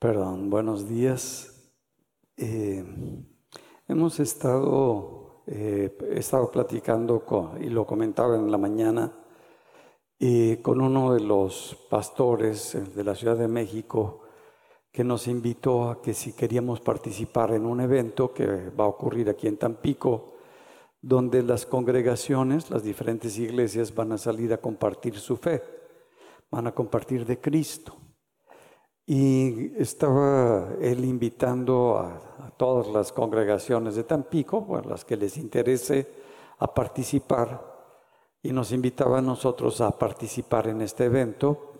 Perdón, buenos días. Eh, hemos estado, eh, estado platicando y lo comentaba en la mañana eh, con uno de los pastores de la Ciudad de México que nos invitó a que si queríamos participar en un evento que va a ocurrir aquí en Tampico, donde las congregaciones, las diferentes iglesias van a salir a compartir su fe, van a compartir de Cristo. Y estaba él invitando a, todas las congregaciones de Tampico, bueno, las que les interese, a participar. Y nos invitaba a nosotros a participar en este evento.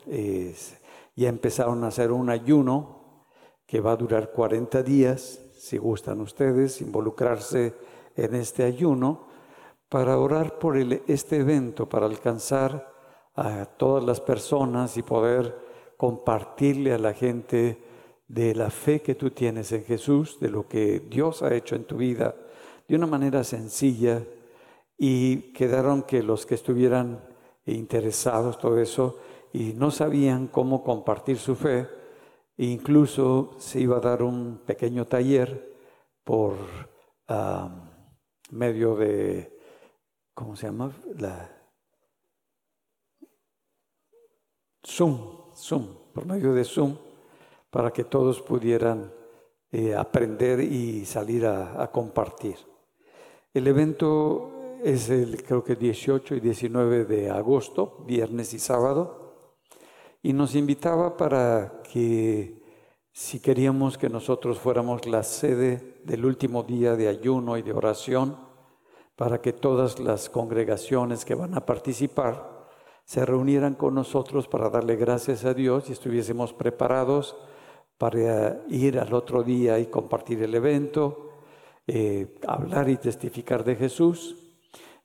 ya empezaron a hacer un ayuno que va a durar 40 días, si gustan ustedes, involucrarse en este ayuno para orar por este evento, para alcanzar a todas las personas y poder compartirle a la gente de la fe que tú tienes en Jesús, de lo que Dios ha hecho en tu vida, de una manera sencilla. Y quedaron que los que estuvieran interesados, todo eso, y no sabían cómo compartir su fe, e incluso se iba a dar un pequeño taller por medio de, ¿cómo se llama? La Zoom Zoom, por medio de Zoom, para que todos pudieran eh, aprender y salir a, compartir. El evento es el creo que 18 y 19 de agosto, viernes y sábado, y nos invitaba para que si queríamos que nosotros fuéramos la sede del último día de ayuno y de oración, para que todas las congregaciones que van a participar se reunieran con nosotros para darle gracias a Dios y estuviésemos preparados para ir al otro día y compartir el evento, eh, hablar y testificar de Jesús.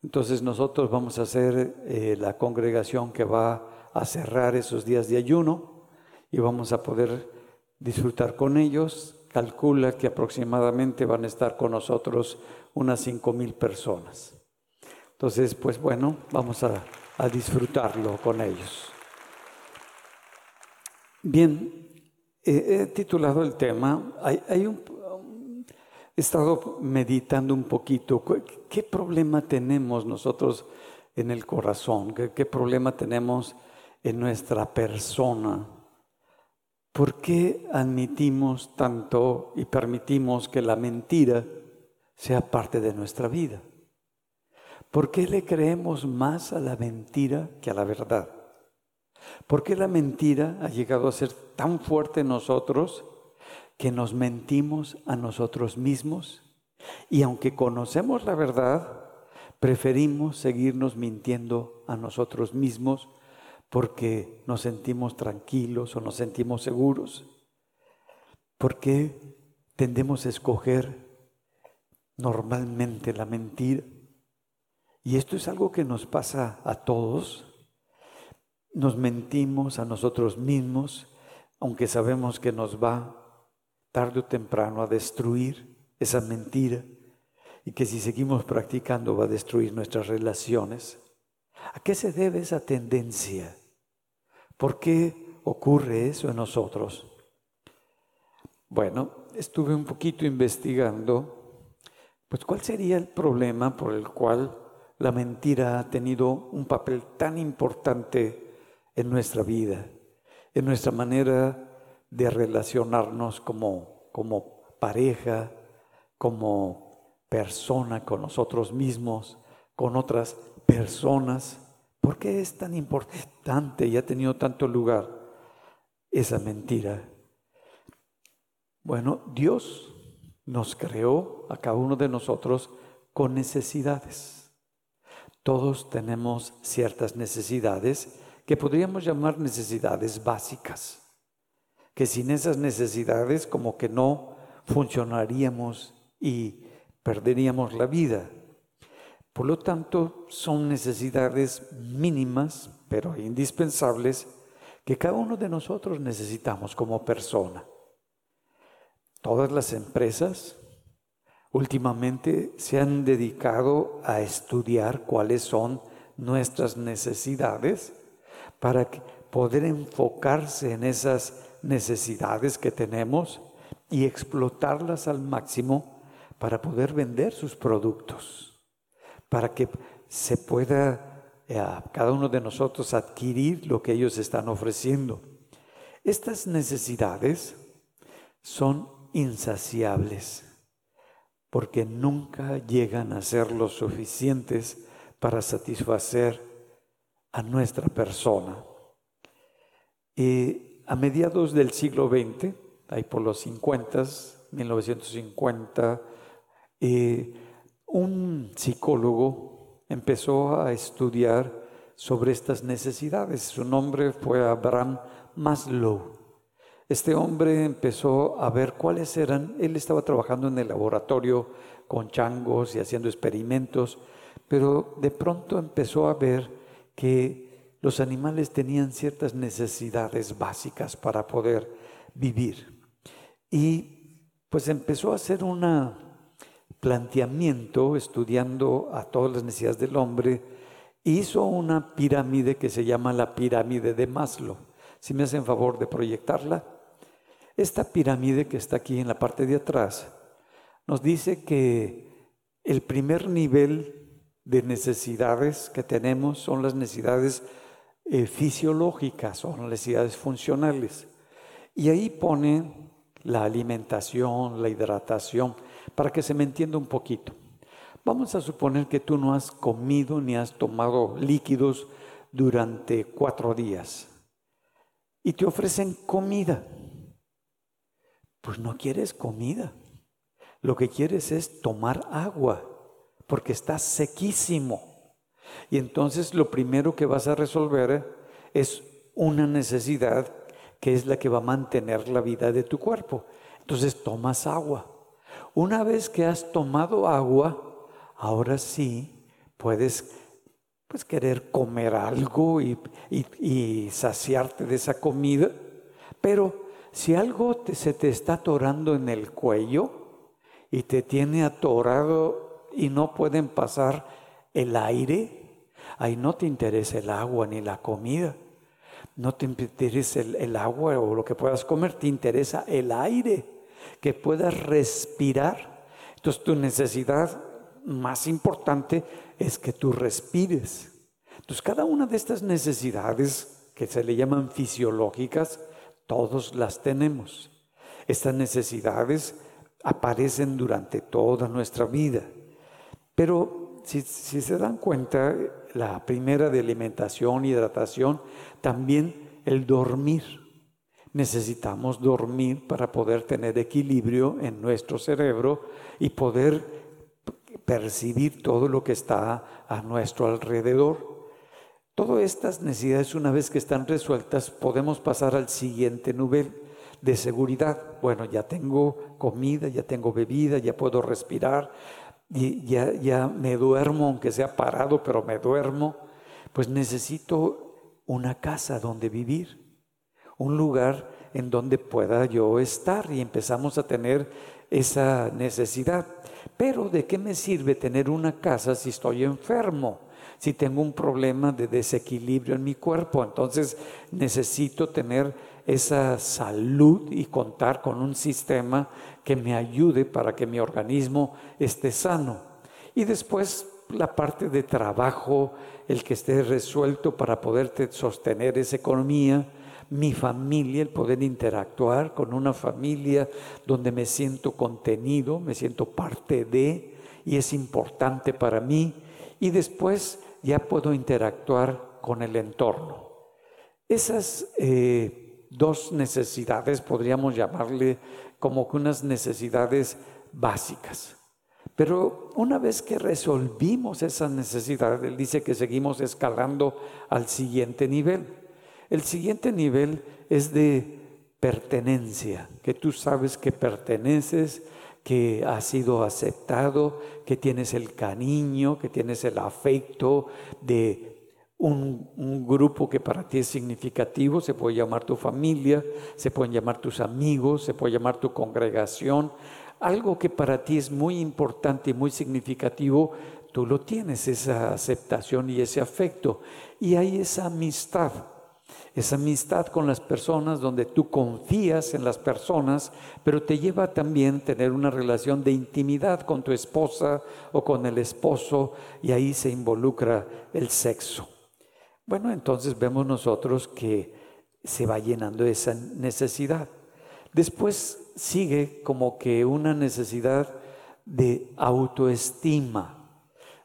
Entonces nosotros vamos a ser eh, la congregación que va a cerrar esos días de ayuno y vamos a poder disfrutar con ellos. Calcula que aproximadamente van a estar con nosotros unas cinco mil personas. Entonces, pues bueno, vamos a a disfrutarlo con ellos. Bien, he titulado el tema, he estado meditando un poquito, ¿qué problema tenemos nosotros en el corazón? ¿Qué, problema tenemos en nuestra persona? ¿Por qué admitimos tanto y permitimos que la mentira sea parte de nuestra vida? ¿Por qué le creemos más a la mentira que a la verdad? ¿Por qué la mentira ha llegado a ser tan fuerte en nosotros que nos mentimos a nosotros mismos? Y aunque conocemos la verdad, preferimos seguirnos mintiendo a nosotros mismos porque nos sentimos tranquilos o nos sentimos seguros. ¿Por qué tendemos a escoger normalmente la mentira? Y esto es algo que nos pasa a todos. Nos mentimos a nosotros mismos, aunque sabemos que nos va tarde o temprano a destruir esa mentira y que si seguimos practicando va a destruir nuestras relaciones. ¿A qué se debe esa tendencia? ¿Por qué ocurre eso en nosotros? Bueno, estuve un poquito investigando, pues cuál sería el problema por el cual la mentira ha tenido un papel tan importante en nuestra vida, en nuestra manera de relacionarnos como, como pareja, como persona con nosotros mismos, con otras personas. ¿Por qué es tan importante y ha tenido tanto lugar esa mentira? Bueno, Dios nos creó a cada uno de nosotros con necesidades. Todos tenemos ciertas necesidades que podríamos llamar necesidades básicas, que sin esas necesidades como que no funcionaríamos y perderíamos la vida. Por lo tanto, son necesidades mínimas, pero indispensables, que cada uno de nosotros necesitamos como persona. Todas las empresas últimamente se han dedicado a estudiar cuáles son nuestras necesidades para poder enfocarse en esas necesidades que tenemos y explotarlas al máximo para poder vender sus productos, para que se pueda eh, cada uno de nosotros adquirir lo que ellos están ofreciendo. Estas necesidades son insaciables porque nunca llegan a ser lo suficientes para satisfacer a nuestra persona. Y a mediados del siglo XX, ahí por los 50, 1950, un psicólogo empezó a estudiar sobre estas necesidades. Su nombre fue Abraham Maslow. Este hombre empezó a ver cuáles eran, él estaba trabajando en el laboratorio con changos y haciendo experimentos, pero de pronto empezó a ver que los animales tenían ciertas necesidades básicas para poder vivir. Y pues empezó a hacer un planteamiento estudiando a todas las necesidades del hombre, hizo una pirámide que se llama la pirámide de Maslow. Si me hacen favor de proyectarla. Esta pirámide que está aquí en la parte de atrás nos dice que el primer nivel de necesidades que tenemos son las necesidades eh, fisiológicas, son las necesidades funcionales. Y ahí pone la alimentación, la hidratación, para que se me entienda un poquito. Vamos a suponer que tú no has comido ni has tomado líquidos durante cuatro días y te ofrecen comida pues no quieres comida. Lo que quieres es tomar agua, porque está sequísimo. Y entonces lo primero que vas a resolver es una necesidad que es la que va a mantener la vida de tu cuerpo. Entonces tomas agua. Una vez que has tomado agua, ahora sí puedes pues, querer comer algo y, y saciarte de esa comida, pero si algo se te está atorando en el cuello y te tiene atorado y no pueden pasar el aire, ahí no te interesa el agua ni la comida. No te interesa el, agua o lo que puedas comer, te interesa el aire, que puedas respirar. Entonces tu necesidad más importante es que tú respires. Entonces cada una de estas necesidades que se le llaman fisiológicas, todos las tenemos. Estas necesidades aparecen durante toda nuestra vida. Pero si, se dan cuenta, la primera de alimentación, hidratación, también el dormir. Necesitamos dormir para poder tener equilibrio en nuestro cerebro y poder percibir todo lo que está a nuestro alrededor. Todas estas necesidades, una vez que están resueltas, podemos pasar al siguiente nivel de seguridad. Bueno, ya tengo comida, ya tengo bebida, ya puedo respirar, y ya, ya me duermo, aunque sea parado, pero me duermo. Pues necesito una casa donde vivir, un lugar en donde pueda yo estar y empezamos a tener esa necesidad. Pero ¿de qué me sirve tener una casa si estoy enfermo? Si tengo un problema de desequilibrio en mi cuerpo. Entonces necesito tener esa salud y contar con un sistema que me ayude para que mi organismo esté sano. Y después la parte de trabajo, el que esté resuelto para poder sostener esa economía, mi familia, el poder interactuar con una familia donde me siento contenido, me siento parte de, y es importante para mí. Y después ya puedo interactuar con el entorno. Esas eh, dos necesidades podríamos llamarle como que unas necesidades básicas. Pero una vez que resolvimos esas necesidades, él dice que seguimos escalando al siguiente nivel. El siguiente nivel es de pertenencia, que tú sabes que perteneces, que has sido aceptado, que tienes el cariño, que tienes el afecto de un, grupo que para ti es significativo, se puede llamar tu familia, se pueden llamar tus amigos, se puede llamar tu congregación, algo que para ti es muy importante y muy significativo, tú lo tienes, esa aceptación y ese afecto. Y hay esa amistad. Esa amistad con las personas donde tú confías en las personas, pero te lleva también tener una relación de intimidad con tu esposa o con el esposo y ahí se involucra el sexo. Bueno, entonces vemos nosotros que se va llenando esa necesidad. Después sigue como que una necesidad de autoestima,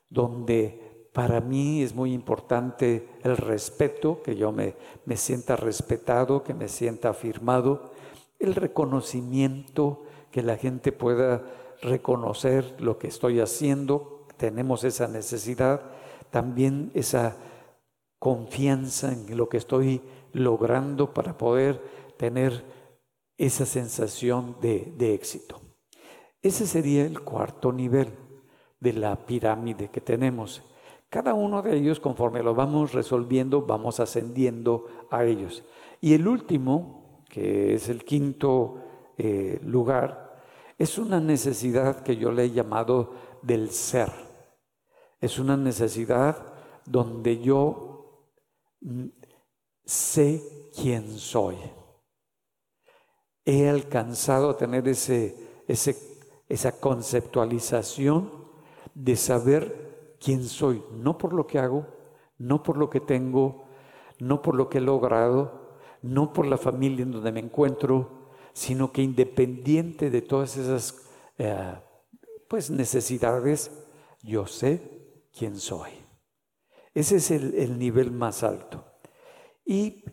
donde para mí es muy importante el respeto, que yo me, me sienta respetado, que me sienta afirmado, el reconocimiento, que la gente pueda reconocer lo que estoy haciendo, tenemos esa necesidad, también esa confianza en lo que estoy logrando para poder tener esa sensación de, de éxito. Ese sería el cuarto nivel de la pirámide que tenemos. Cada uno de ellos, conforme lo vamos resolviendo, vamos ascendiendo a ellos. Y el último, que es el quinto eh, lugar, es una necesidad que yo le he llamado del ser. Es una necesidad donde yo mm, sé quién soy. He alcanzado a tener ese, esa conceptualización de saber quién soy, no por lo que hago, no por lo que tengo, no por lo que he logrado, no por la familia en donde me encuentro, sino que independiente de todas esas eh, pues necesidades, yo sé quién soy. Ese es el nivel más alto. Y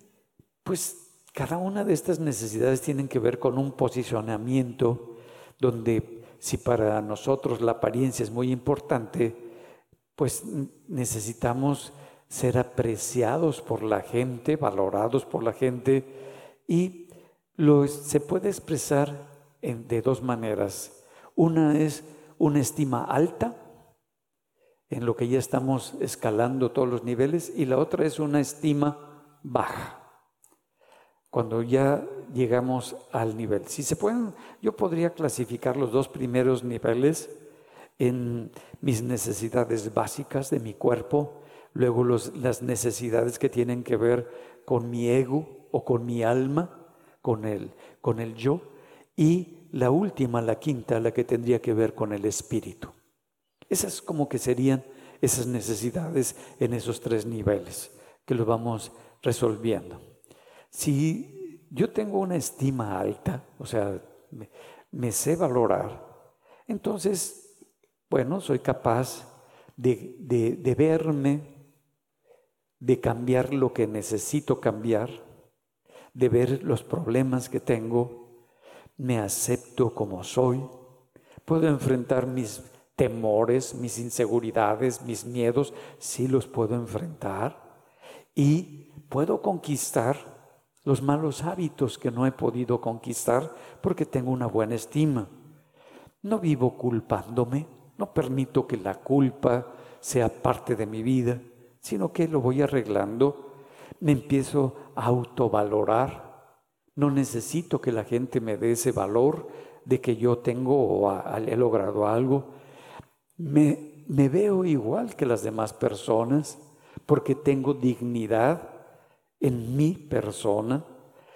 pues cada una de estas necesidades tienen que ver con un posicionamiento donde si para nosotros la apariencia es muy importante, pues necesitamos ser apreciados por la gente, valorados por la gente y lo, se puede expresar de dos maneras. Una es una estima alta, en lo que ya estamos escalando todos los niveles, y la otra es una estima baja cuando ya llegamos al nivel. Si se pueden, yo podría clasificar los dos primeros niveles en mis necesidades básicas de mi cuerpo, luego las necesidades que tienen que ver con mi ego o con mi alma, con el, con el yo, y la última, la quinta, la que tendría que ver con el espíritu. Esas como que serían esas necesidades en esos tres niveles que los vamos resolviendo. Si yo tengo una estima alta, o sea, me, sé valorar, entonces, bueno, soy capaz de, verme, de cambiar lo que necesito cambiar, de ver los problemas que tengo, me acepto como soy, puedo enfrentar mis temores, mis inseguridades, mis miedos, sí los puedo enfrentar y puedo conquistar los malos hábitos que no he podido conquistar porque tengo una buena estima. No vivo culpándome, no permito que la culpa sea parte de mi vida, sino que lo voy arreglando, me empiezo a autovalorar. No necesito que la gente me dé ese valor de que yo tengo o he logrado algo. Me, me veo igual que las demás personas porque tengo dignidad en mi persona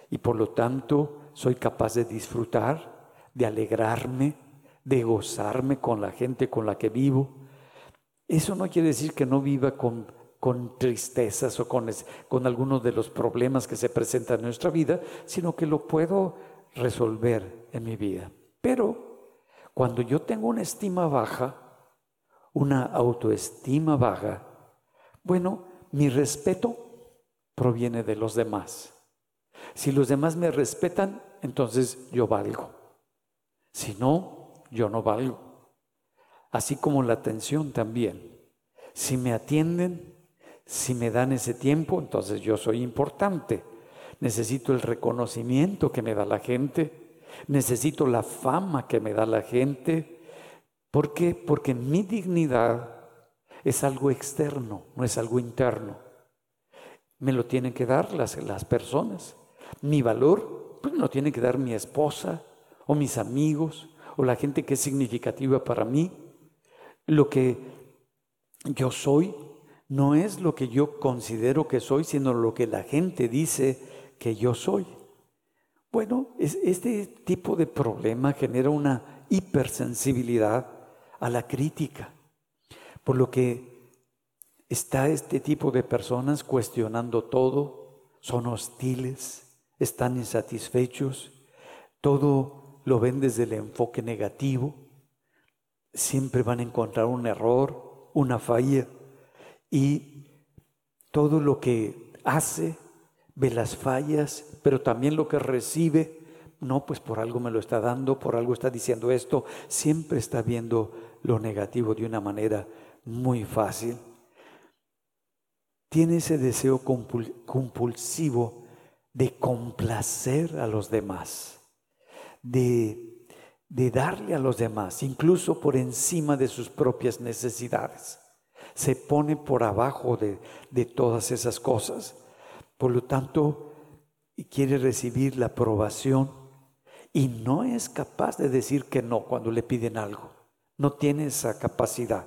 y por lo tanto soy capaz de disfrutar, de alegrarme, de gozarme con la gente con la que vivo. Eso no quiere decir que no viva con, con tristezas o con, con algunos de los problemas que se presentan en nuestra vida, sino que lo puedo resolver en mi vida. Pero cuando yo tengo una estima baja, una autoestima baja, bueno, mi respeto proviene de los demás. Si los demás me respetan, entonces yo valgo. Si no, yo no valgo. Así como la atención también. Si me atienden, si me dan ese tiempo, entonces yo soy importante. Necesito el reconocimiento que me da la gente. Necesito la fama que me da la gente. ¿Por qué? Porque mi dignidad es algo externo, no es algo interno me lo tienen que dar las, las personas. Mi valor, pues me lo tiene que dar mi esposa o mis amigos o la gente que es significativa para mí. Lo que yo soy no es lo que yo considero que soy, sino lo que la gente dice que yo soy. Bueno, este tipo de problema genera una hipersensibilidad a la crítica, por lo que está este tipo de personas cuestionando todo, son hostiles, están insatisfechos, todo lo ven desde el enfoque negativo, siempre van a encontrar un error, una falla y todo lo que hace, ve las fallas, pero también lo que recibe, no, pues por algo me lo está dando, por algo está diciendo esto, siempre está viendo lo negativo de una manera muy fácil. Tiene ese deseo compulsivo de complacer a los demás, de, de darle a los demás, incluso por encima de sus propias necesidades se pone por abajo de, todas esas cosas. Por lo tanto, quiere recibir la aprobación y no es capaz de decir que no cuando le piden algo. No tiene esa capacidad.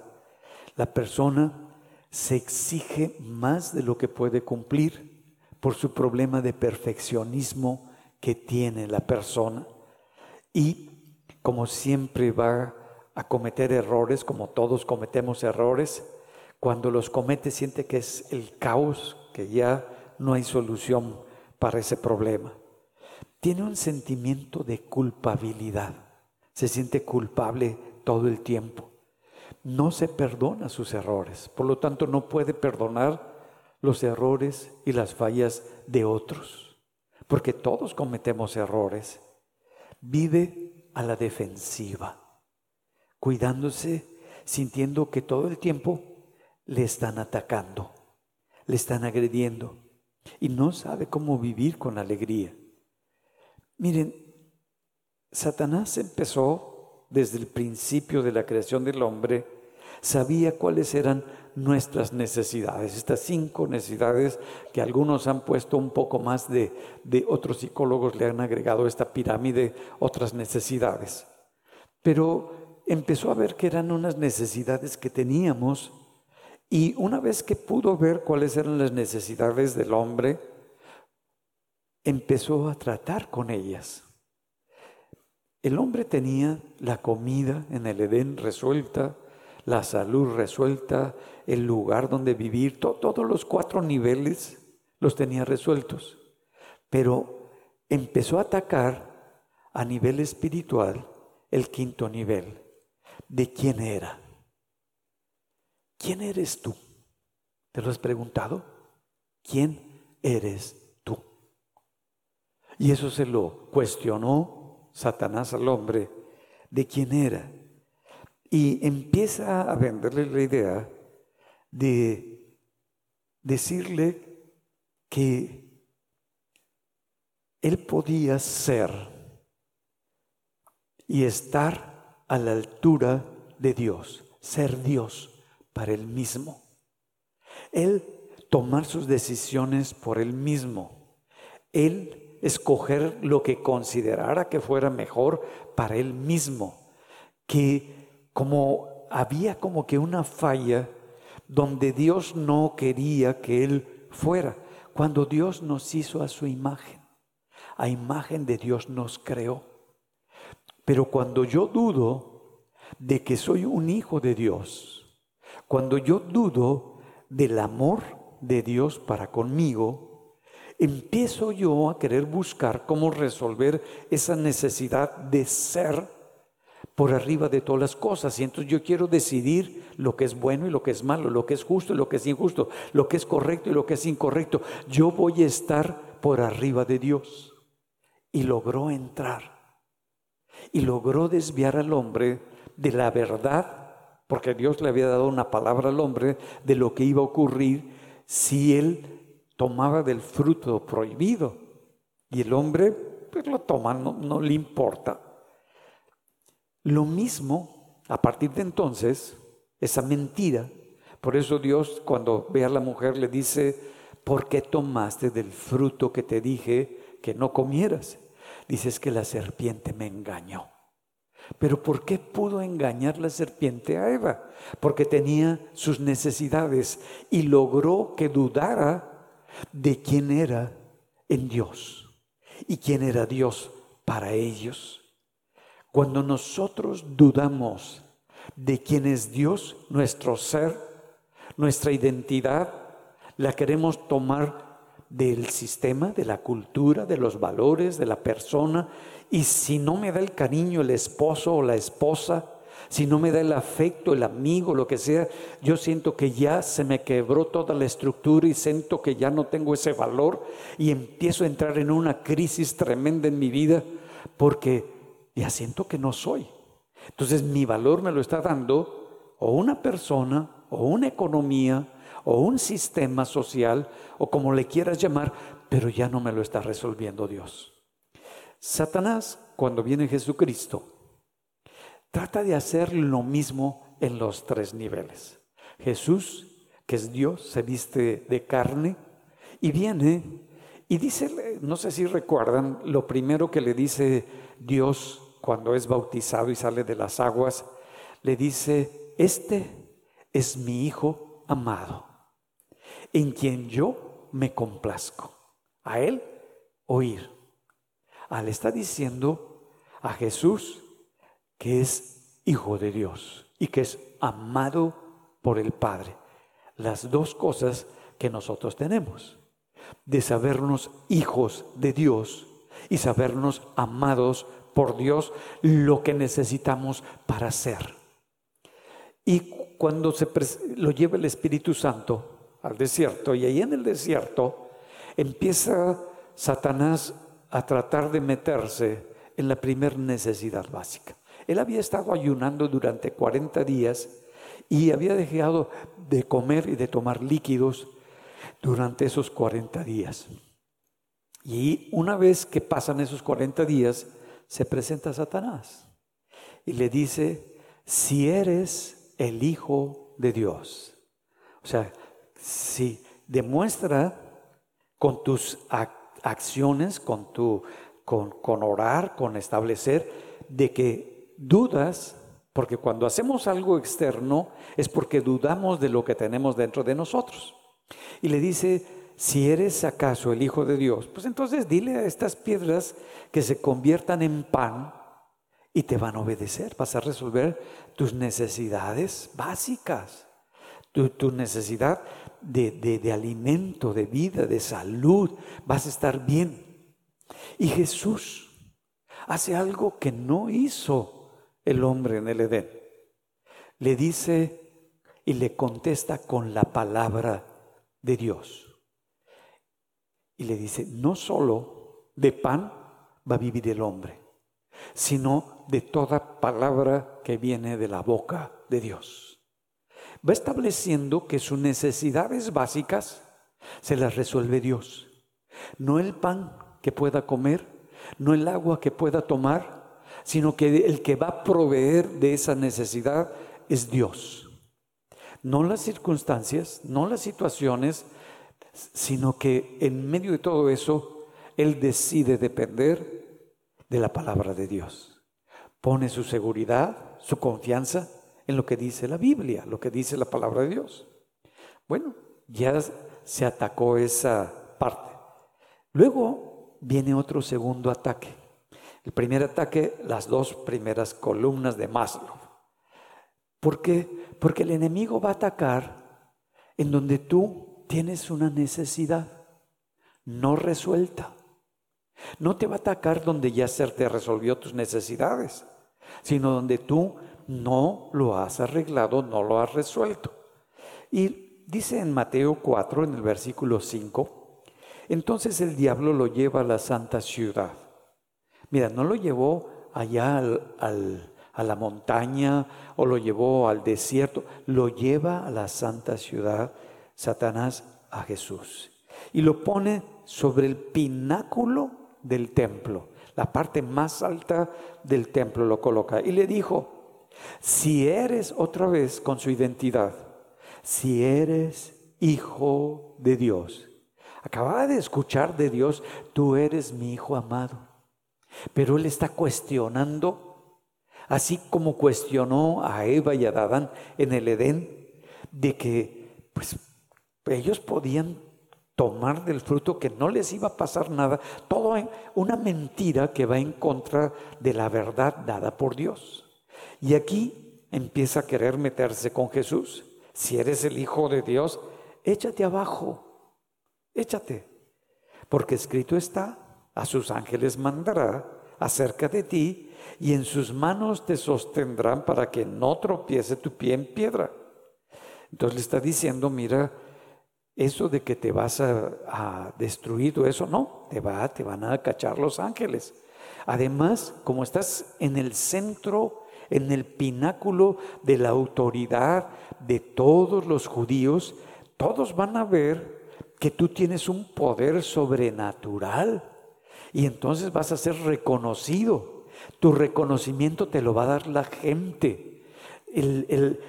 La persona se exige más de lo que puede cumplir por su problema de perfeccionismo que tiene la persona. Y como siempre va a cometer errores, como todos cometemos errores, cuando los comete siente que es el caos, que ya no hay solución para ese problema. Tiene un sentimiento de culpabilidad. Se siente culpable todo el tiempo. No se perdona sus errores. Por lo tanto, no puede perdonar los errores y las fallas de otros. Porque todos cometemos errores. Vive a la defensiva, cuidándose, sintiendo que todo el tiempo le están atacando, le están agrediendo y no sabe cómo vivir con alegría. Miren, Satanás empezó desde el principio de la creación del hombre, sabía cuáles eran nuestras necesidades, estas cinco necesidades que algunos han puesto un poco más de, otros psicólogos le han agregado esta pirámide, otras necesidades. Pero empezó a ver que eran unas necesidades que teníamos y una vez que pudo ver cuáles eran las necesidades del hombre, empezó a tratar con ellas. El hombre tenía la comida en el Edén resuelta, la salud resuelta, el lugar donde vivir, todos los cuatro niveles los tenía resueltos. Pero empezó a atacar a nivel espiritual el quinto nivel, de quién era. ¿quién eres tú? ¿Te lo has preguntado? ¿Quién eres tú? Y eso se lo cuestionó Satanás al hombre de quién era. Y empieza a venderle la idea de decirle que él podía ser y estar a la altura de Dios, ser Dios para él mismo. Él tomar sus decisiones por él mismo. Él escoger lo que considerara que fuera mejor para él mismo. Que como había como que una falla donde Dios no quería que él fuera. Cuando Dios nos hizo a su imagen, a imagen de Dios nos creó. Pero cuando yo dudo de que soy un hijo de Dios, cuando yo dudo del amor de Dios para conmigo, empiezo yo a querer buscar cómo resolver esa necesidad de ser por arriba de todas las cosas. Y entonces yo quiero decidir lo que es bueno y lo que es malo, lo que es justo y lo que es injusto, lo que es correcto y lo que es incorrecto. Yo voy a estar por arriba de Dios. Y logró entrar. Y logró desviar al hombre de la verdad porque Dios le había dado una palabra al hombre de lo que iba a ocurrir si él tomaba del fruto prohibido. Y el hombre, pues lo toma, no, no le importa. Lo mismo, a partir de entonces, esa mentira. Por eso Dios cuando ve a la mujer le dice, ¿por qué tomaste del fruto que te dije que no comieras? Dices que la serpiente me engañó. Pero ¿por qué pudo engañar la serpiente a Eva? Porque tenía sus necesidades y logró que dudara de quién era en Dios y quién era Dios para ellos. Cuando nosotros dudamos de quién es Dios, nuestro ser, nuestra identidad, la queremos tomar del sistema, de la cultura, de los valores, de la persona. Y si no me da el cariño el esposo o la esposa, si no me da el afecto, el amigo, lo que sea, yo siento que ya se me quebró toda la estructura y siento que ya no tengo ese valor y empiezo a entrar en una crisis tremenda en mi vida porque ya siento que no soy. Entonces mi valor me lo está dando o una persona o una economía o un sistema social o como le quieras llamar, pero ya no me lo está resolviendo Dios. Satanás, cuando viene Jesucristo, trata de hacer lo mismo en los tres niveles. Jesús, que es Dios, se viste de carne y viene y dice, no sé si recuerdan, lo primero que le dice Dios cuando es bautizado y sale de las aguas, le dice, este es mi Hijo amado, en quien yo me complazco. A Él oír. Ah, le está diciendo a Jesús que es Hijo de Dios y que es amado por el Padre. Las dos cosas que nosotros tenemos, de sabernos hijos de Dios y sabernos amados por Dios lo que necesitamos para ser. Y cuando se lo lleva el Espíritu Santo al desierto, y ahí en el desierto empieza Satanás a tratar de meterse en la primer necesidad básica. Él había estado ayunando durante 40 días y había dejado de comer y de tomar líquidos durante esos 40 días. Y una vez que pasan esos 40 días, se presenta Satanás y le dice, si eres el Hijo de Dios. O sea, si demuestra con tus acciones, con tu con, con orar, con establecer, de que dudas, porque cuando hacemos algo externo es porque dudamos de lo que tenemos dentro de nosotros. Y le dice, si eres acaso el Hijo de Dios, pues entonces dile a estas piedras que se conviertan en pan y te van a obedecer. Vas a resolver tus necesidades básicas, tu, necesidad de, de alimento, de vida, de salud. Vas a estar bien. Y Jesús hace algo que no hizo el hombre en el Edén. Le dice y le contesta con la palabra de Dios. Y le dice, no solo de pan va a vivir el hombre, sino de toda palabra que viene de la boca de Dios. Va estableciendo que sus necesidades básicas se las resuelve Dios. No el pan que pueda comer, no el agua que pueda tomar, sino que el que va a proveer de esa necesidad es Dios. No las circunstancias, no las situaciones, sino que en medio de todo eso, Él decide depender de la palabra de Dios. Pone su seguridad, su confianza en lo que dice la Biblia, lo que dice la palabra de Dios. Bueno, ya se atacó esa parte. Luego viene otro segundo ataque. El primer ataque, las dos primeras columnas de Maslow. ¿Por qué? Porque el enemigo va a atacar en donde tú tienes una necesidad no resuelta. No te va a atacar donde ya se te resolvió tus necesidades, sino donde tú no lo has arreglado, no lo has resuelto. Y dice en Mateo 4, en el versículo 5, entonces el diablo lo lleva a la santa ciudad. Mira, no lo llevó allá a la montaña o lo llevó al desierto, lo lleva a la santa ciudad Satanás a Jesús y lo pone sobre el pináculo del templo, la parte más alta del templo lo coloca y le dijo, si eres otra vez con su identidad, si eres hijo de Dios, acababa de escuchar de Dios, tú eres mi hijo amado, pero él está cuestionando Así como cuestionó a Eva y a Adán en el Edén de que pues ellos podían tomar del fruto que no les iba a pasar nada, todo una mentira que va en contra de la verdad dada por Dios. Y aquí empieza a querer meterse con Jesús. Si eres el Hijo de Dios, échate abajo, échate, porque escrito está, a sus ángeles mandará acerca de ti y en sus manos te sostendrán para que no tropiece tu pie en piedra. Entonces le está diciendo, mira, eso de que te vas a, destruir, eso no, te, va, te van a cachar los ángeles. Además, como estás en el centro, en el pináculo de la autoridad de todos los judíos, todos van a ver que tú tienes un poder sobrenatural y entonces vas a ser reconocido. Tu reconocimiento te lo va a dar la gente. El,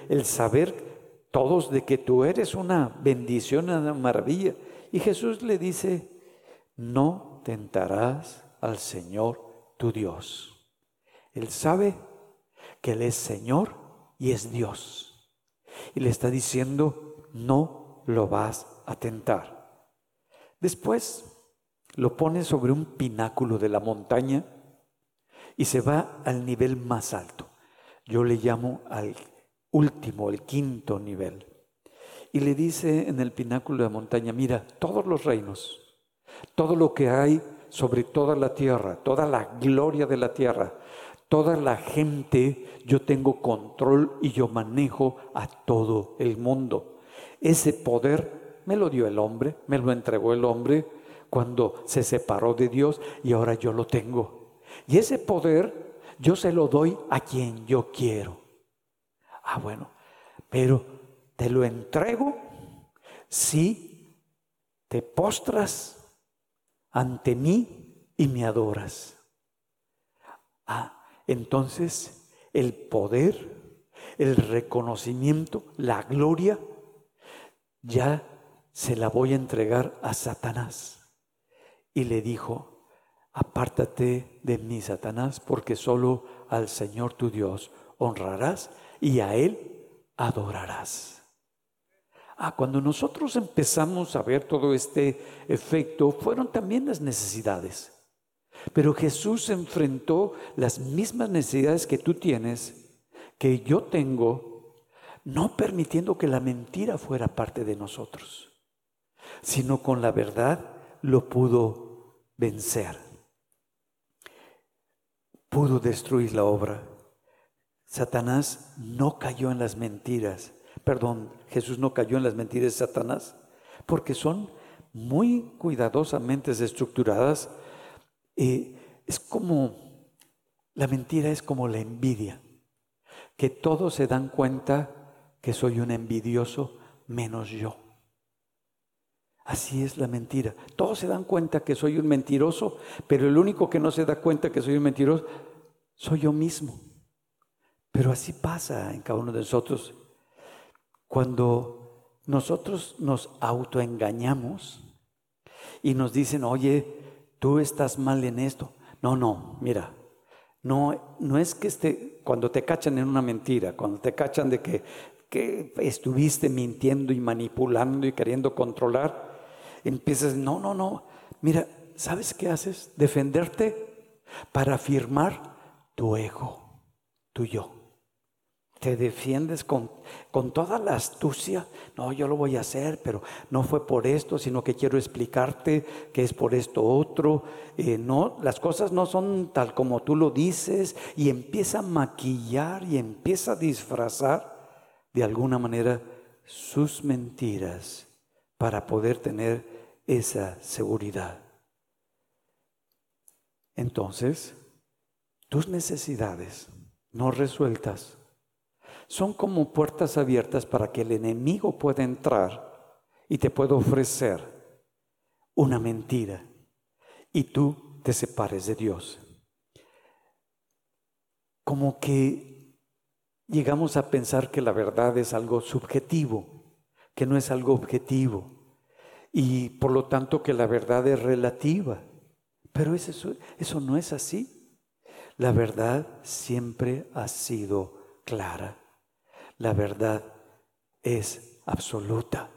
el saber todos de que tú eres una bendición, una maravilla. Y Jesús le dice, no tentarás al Señor tu Dios. Él sabe que Él es Señor y es Dios. Y le está diciendo, no lo vas a tentar. Después lo pone sobre un pináculo de la montaña y se va al nivel más alto. Yo le llamo al último, el quinto nivel. Y le dice en el pináculo de la montaña, mira, todos los reinos, todo lo que hay sobre toda la tierra, toda la gloria de la tierra, toda la gente, yo tengo control y yo manejo a todo el mundo. Ese poder me lo dio el hombre, me lo entregó el hombre cuando se separó de Dios y ahora yo lo tengo. Y ese poder yo se lo doy a quien yo quiero. Ah, bueno, pero te lo entrego si te postras ante mí y me adoras. Ah, entonces el poder, el reconocimiento, la gloria, ya se la voy a entregar a Satanás. Y le dijo, apártate de mí, Satanás, porque solo al Señor tu Dios honrarás y a Él adorarás. Ah, cuando nosotros empezamos a ver todo este efecto, fueron también las necesidades. Pero Jesús enfrentó las mismas necesidades que tú tienes, que yo tengo, no permitiendo que la mentira fuera parte de nosotros, sino con la verdad lo pudo vencer. Pudo destruir la obra Satanás no cayó en las mentiras. Perdón, Jesús no cayó en las mentiras de Satanás, porque son muy cuidadosamente estructuradas. y es como, la mentira es como la envidia, que todos se dan cuenta que soy un envidioso menos yo. Así es la mentira. Todos se dan cuenta que soy un mentiroso, pero el único que no se da cuenta que soy un mentiroso soy yo mismo. Pero así pasa en cada uno de nosotros. Cuando nosotros nos autoengañamos y nos dicen, oye, tú estás mal en esto. No, no, mira, no, no es que esté, cuando te cachan en una mentira, cuando te cachan de que, que estuviste mintiendo y manipulando y queriendo controlar, empiezas, no, no, no, mira, ¿sabes qué haces? Defenderte para afirmar tu ego, tu yo te defiendes con, con, toda la astucia. No, yo lo voy a hacer, pero no fue por esto, sino que quiero explicarte que es por esto otro. Eh, no, las cosas no son tal como tú lo dices y empieza a maquillar y empieza a disfrazar de alguna manera sus mentiras para poder tener esa seguridad. Entonces, tus necesidades no resueltas son como puertas abiertas para que el enemigo pueda entrar y te pueda ofrecer una mentira y tú te separes de Dios. Como que llegamos a pensar que la verdad es algo subjetivo, que no es algo objetivo y por lo tanto que la verdad es relativa. Pero eso, eso no es así. La verdad siempre ha sido clara. La verdad es absoluta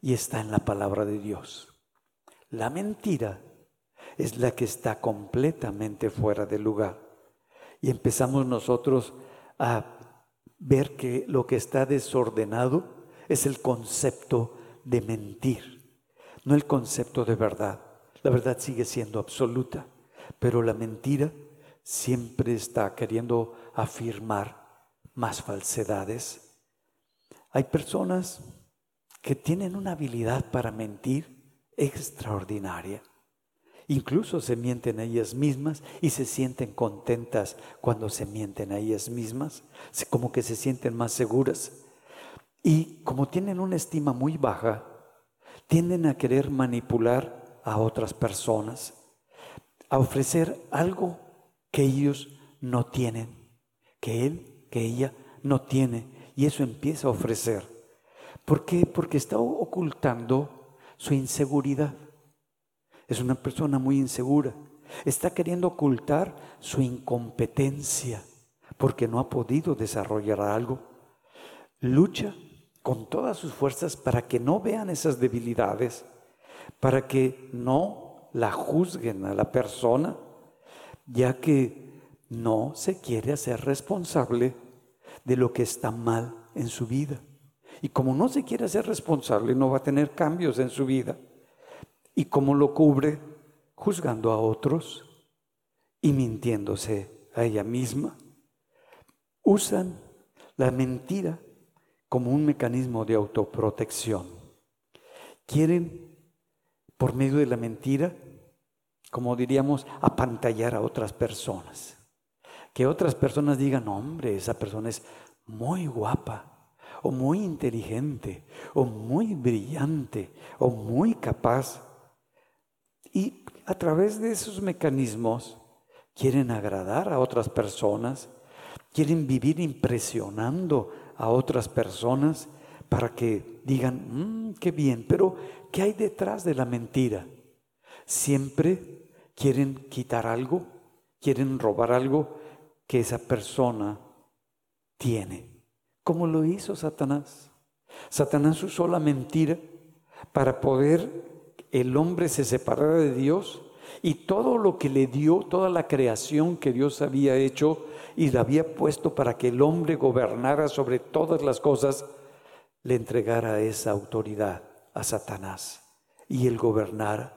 y está en la palabra de Dios. La mentira es la que está completamente fuera de lugar. Y empezamos nosotros a ver que lo que está desordenado es el concepto de mentir, no el concepto de verdad. La verdad sigue siendo absoluta, pero la mentira siempre está queriendo afirmar más falsedades. Hay personas que tienen una habilidad para mentir extraordinaria. Incluso se mienten a ellas mismas y se sienten contentas cuando se mienten a ellas mismas, como que se sienten más seguras. Y como tienen una estima muy baja, tienden a querer manipular a otras personas, a ofrecer algo que ellos no tienen, que él, que ella no tiene, y eso empieza a ofrecer. ¿Por qué? Porque está ocultando su inseguridad. Es una persona muy insegura. Está queriendo ocultar su incompetencia porque no ha podido desarrollar algo. Lucha con todas sus fuerzas para que no vean esas debilidades, para que no la juzguen a la persona, ya que no se quiere hacer responsable de lo que está mal en su vida. Y como no se quiere hacer responsable, no va a tener cambios en su vida. ¿Y cómo lo cubre? Juzgando a otros y mintiéndose a ella misma. Usan la mentira como un mecanismo de autoprotección. Quieren, por medio de la mentira, como diríamos, apantallar a otras personas. Que otras personas digan, hombre, esa persona es muy guapa, o muy inteligente, o muy brillante, o muy capaz. Y a través de esos mecanismos quieren agradar a otras personas, quieren vivir impresionando a otras personas para que digan, mmm, qué bien, pero ¿qué hay detrás de la mentira? Siempre quieren quitar algo, quieren robar algo que esa persona tiene, como lo hizo Satanás. Satanás usó la mentira para poder el hombre se separara de Dios y todo lo que le dio, toda la creación que Dios había hecho y la había puesto para que el hombre gobernara sobre todas las cosas, le entregara esa autoridad a Satanás y él gobernara.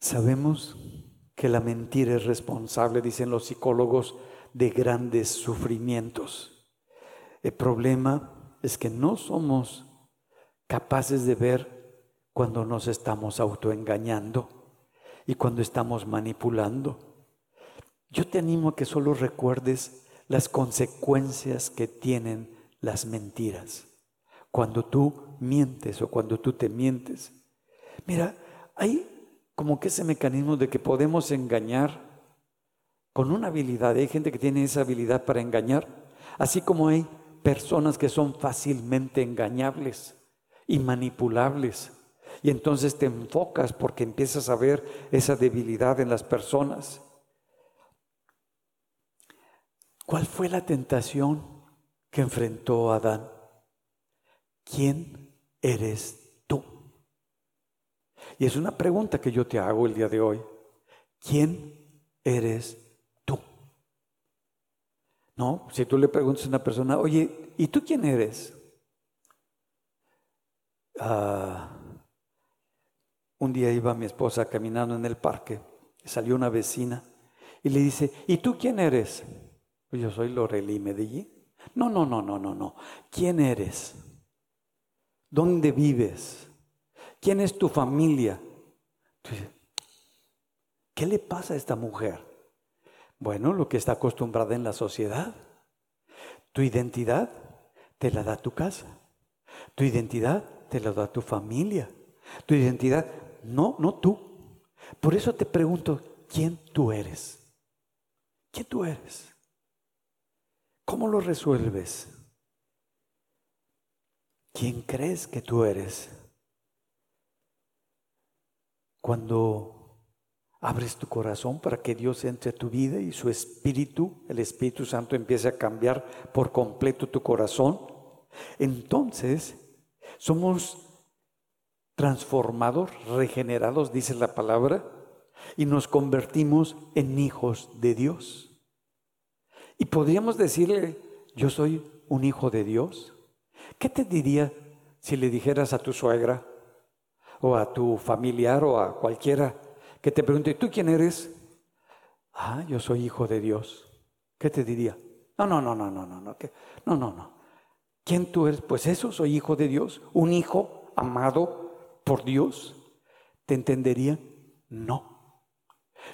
Sabemos que la mentira es responsable, dicen los psicólogos, de grandes sufrimientos. El problema es que no somos capaces de ver cuando nos estamos autoengañando y cuando estamos manipulando. Yo te animo a que solo recuerdes las consecuencias que tienen las mentiras. Cuando tú mientes o cuando tú te mientes. Mira, hay como que ese mecanismo de que podemos engañar con una habilidad. Hay gente que tiene esa habilidad para engañar, así como hay personas que son fácilmente engañables y manipulables. Y entonces te enfocas porque empiezas a ver esa debilidad en las personas. ¿Cuál fue la tentación que enfrentó Adán? ¿Quién eres? Y es una pregunta que yo te hago el día de hoy. ¿Quién eres tú? No, si tú le preguntas a una persona, oye, ¿y tú quién eres? Ah un día iba mi esposa caminando en el parque, salió una vecina y le dice, ¿y tú quién eres? Pues yo soy Lorelí Medellín. No, no, no, no, no, no. ¿Quién eres? ¿Dónde vives? ¿Quién es tu familia? ¿Qué le pasa a esta mujer? Bueno, lo que está acostumbrada en la sociedad. Tu identidad te la da tu casa. Tu identidad te la da tu familia. Tu identidad no, no tú. Por eso te pregunto, ¿quién tú eres? ¿Quién tú eres? ¿Cómo lo resuelves? ¿Quién crees que tú eres? Cuando abres tu corazón para que Dios entre a tu vida y su Espíritu, el Espíritu Santo, empiece a cambiar por completo tu corazón, entonces somos transformados, regenerados, dice la palabra, y nos convertimos en hijos de Dios. Y podríamos decirle, yo soy un hijo de Dios. ¿Qué te diría si le dijeras a tu suegra o a tu familiar o a cualquiera que te pregunte, ¿tú quién eres? Ah, yo soy hijo de Dios. ¿Qué te diría? No, no, no, no, no, no, no, no, no, no. ¿Quién tú eres? Pues eso, soy hijo de Dios, un hijo amado por Dios. ¿Te entendería? No.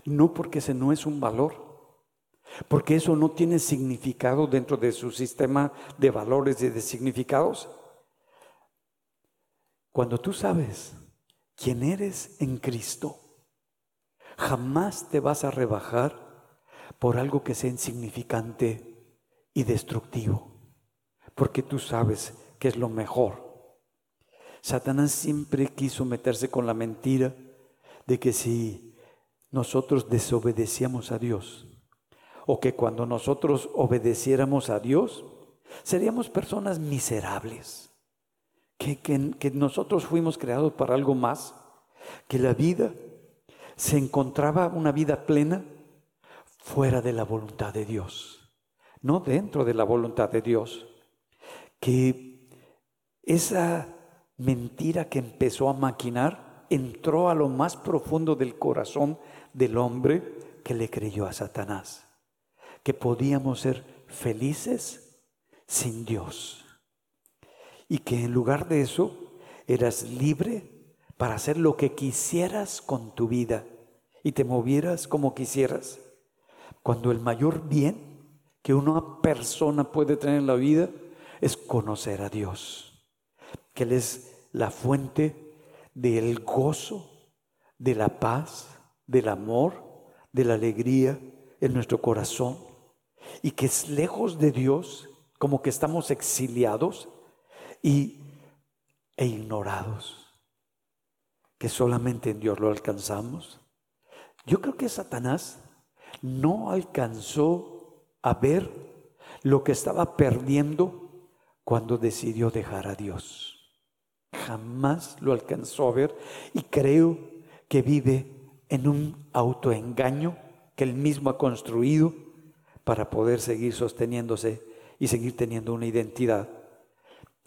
No porque ese no es un valor porque eso no tiene significado dentro de su sistema de valores y de significados. Cuando tú sabes quién eres en Cristo, jamás te vas a rebajar por algo que sea insignificante y destructivo, porque tú sabes que es lo mejor. Satanás siempre quiso meterse con la mentira de que si nosotros desobedecíamos a Dios, o que cuando nosotros obedeciéramos a Dios, seríamos personas miserables, que, que, nosotros fuimos creados para algo más, que la vida se encontraba una vida plena fuera de la voluntad de Dios, no dentro de la voluntad de Dios, que esa mentira que empezó a maquinar entró a lo más profundo del corazón del hombre que le creyó a Satanás que podíamos ser felices sin Dios. Y que en lugar de eso eras libre para hacer lo que quisieras con tu vida y te movieras como quisieras. Cuando el mayor bien que una persona puede tener en la vida es conocer a Dios, que Él es la fuente del gozo, de la paz, del amor, de la alegría en nuestro corazón y que es lejos de Dios, como que estamos exiliados y, e ignorados, que solamente en Dios lo alcanzamos. Yo creo que Satanás no alcanzó a ver lo que estaba perdiendo cuando decidió dejar a Dios. Jamás lo alcanzó a ver y creo que vive en un autoengaño que él mismo ha construido para poder seguir sosteniéndose y seguir teniendo una identidad.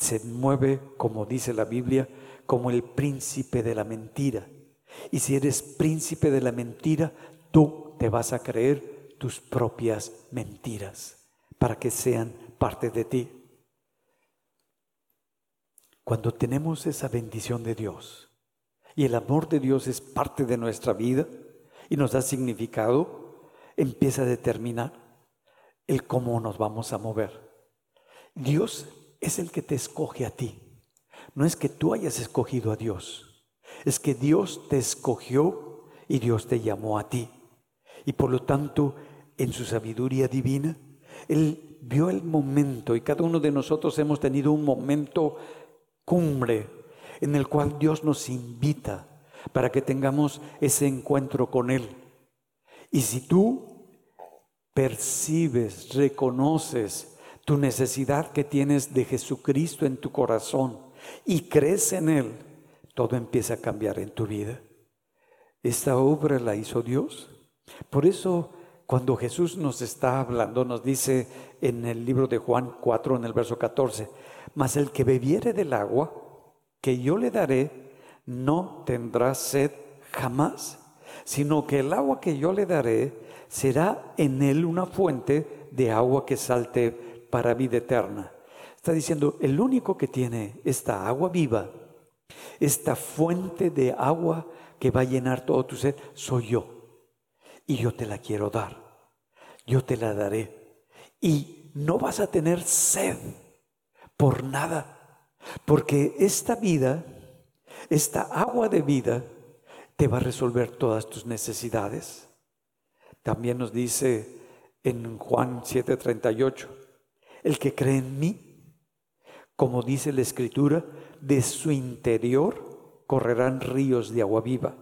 Se mueve, como dice la Biblia, como el príncipe de la mentira. Y si eres príncipe de la mentira, tú te vas a creer tus propias mentiras para que sean parte de ti. Cuando tenemos esa bendición de Dios y el amor de Dios es parte de nuestra vida y nos da significado, empieza a determinar el cómo nos vamos a mover. Dios es el que te escoge a ti. No es que tú hayas escogido a Dios. Es que Dios te escogió y Dios te llamó a ti. Y por lo tanto, en su sabiduría divina, Él vio el momento y cada uno de nosotros hemos tenido un momento cumbre en el cual Dios nos invita para que tengamos ese encuentro con Él. Y si tú percibes, reconoces tu necesidad que tienes de Jesucristo en tu corazón y crees en Él, todo empieza a cambiar en tu vida. Esta obra la hizo Dios. Por eso, cuando Jesús nos está hablando, nos dice en el libro de Juan 4, en el verso 14, mas el que bebiere del agua que yo le daré, no tendrá sed jamás, sino que el agua que yo le daré será en él una fuente de agua que salte para vida eterna. Está diciendo, el único que tiene esta agua viva, esta fuente de agua que va a llenar todo tu sed, soy yo. Y yo te la quiero dar. Yo te la daré. Y no vas a tener sed por nada. Porque esta vida, esta agua de vida, te va a resolver todas tus necesidades. También nos dice en Juan 7:38, el que cree en mí, como dice la escritura, de su interior correrán ríos de agua viva.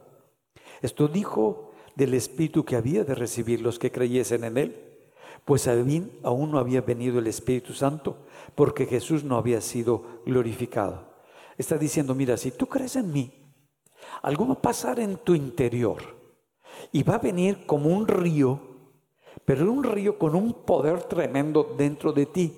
Esto dijo del Espíritu que había de recibir los que creyesen en Él, pues aún no había venido el Espíritu Santo, porque Jesús no había sido glorificado. Está diciendo, mira, si tú crees en mí, algo va a pasar en tu interior y va a venir como un río, pero un río con un poder tremendo dentro de ti,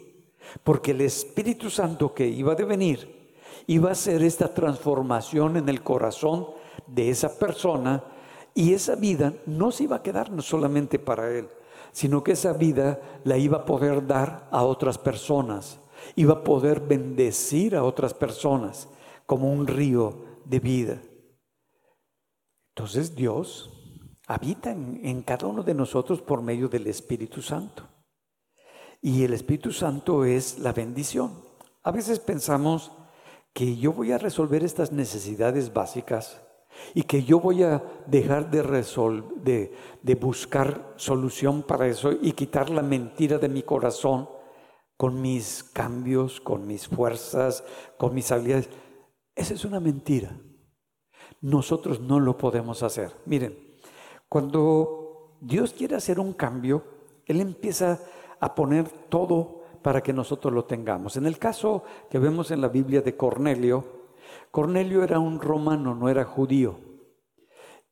porque el Espíritu Santo que iba a venir iba a hacer esta transformación en el corazón de esa persona y esa vida no se iba a quedar solamente para él, sino que esa vida la iba a poder dar a otras personas, iba a poder bendecir a otras personas como un río de vida. Entonces Dios habita en, cada uno de nosotros por medio del Espíritu Santo. Y el Espíritu Santo es la bendición. A veces pensamos que yo voy a resolver estas necesidades básicas y que yo voy a dejar de, de, de buscar solución para eso y quitar la mentira de mi corazón con mis cambios, con mis fuerzas, con mis habilidades. Esa es una mentira. Nosotros no lo podemos hacer. Miren, cuando Dios quiere hacer un cambio, Él empieza a poner todo para que nosotros lo tengamos. En el caso que vemos en la Biblia de Cornelio, Cornelio era un romano, no era judío,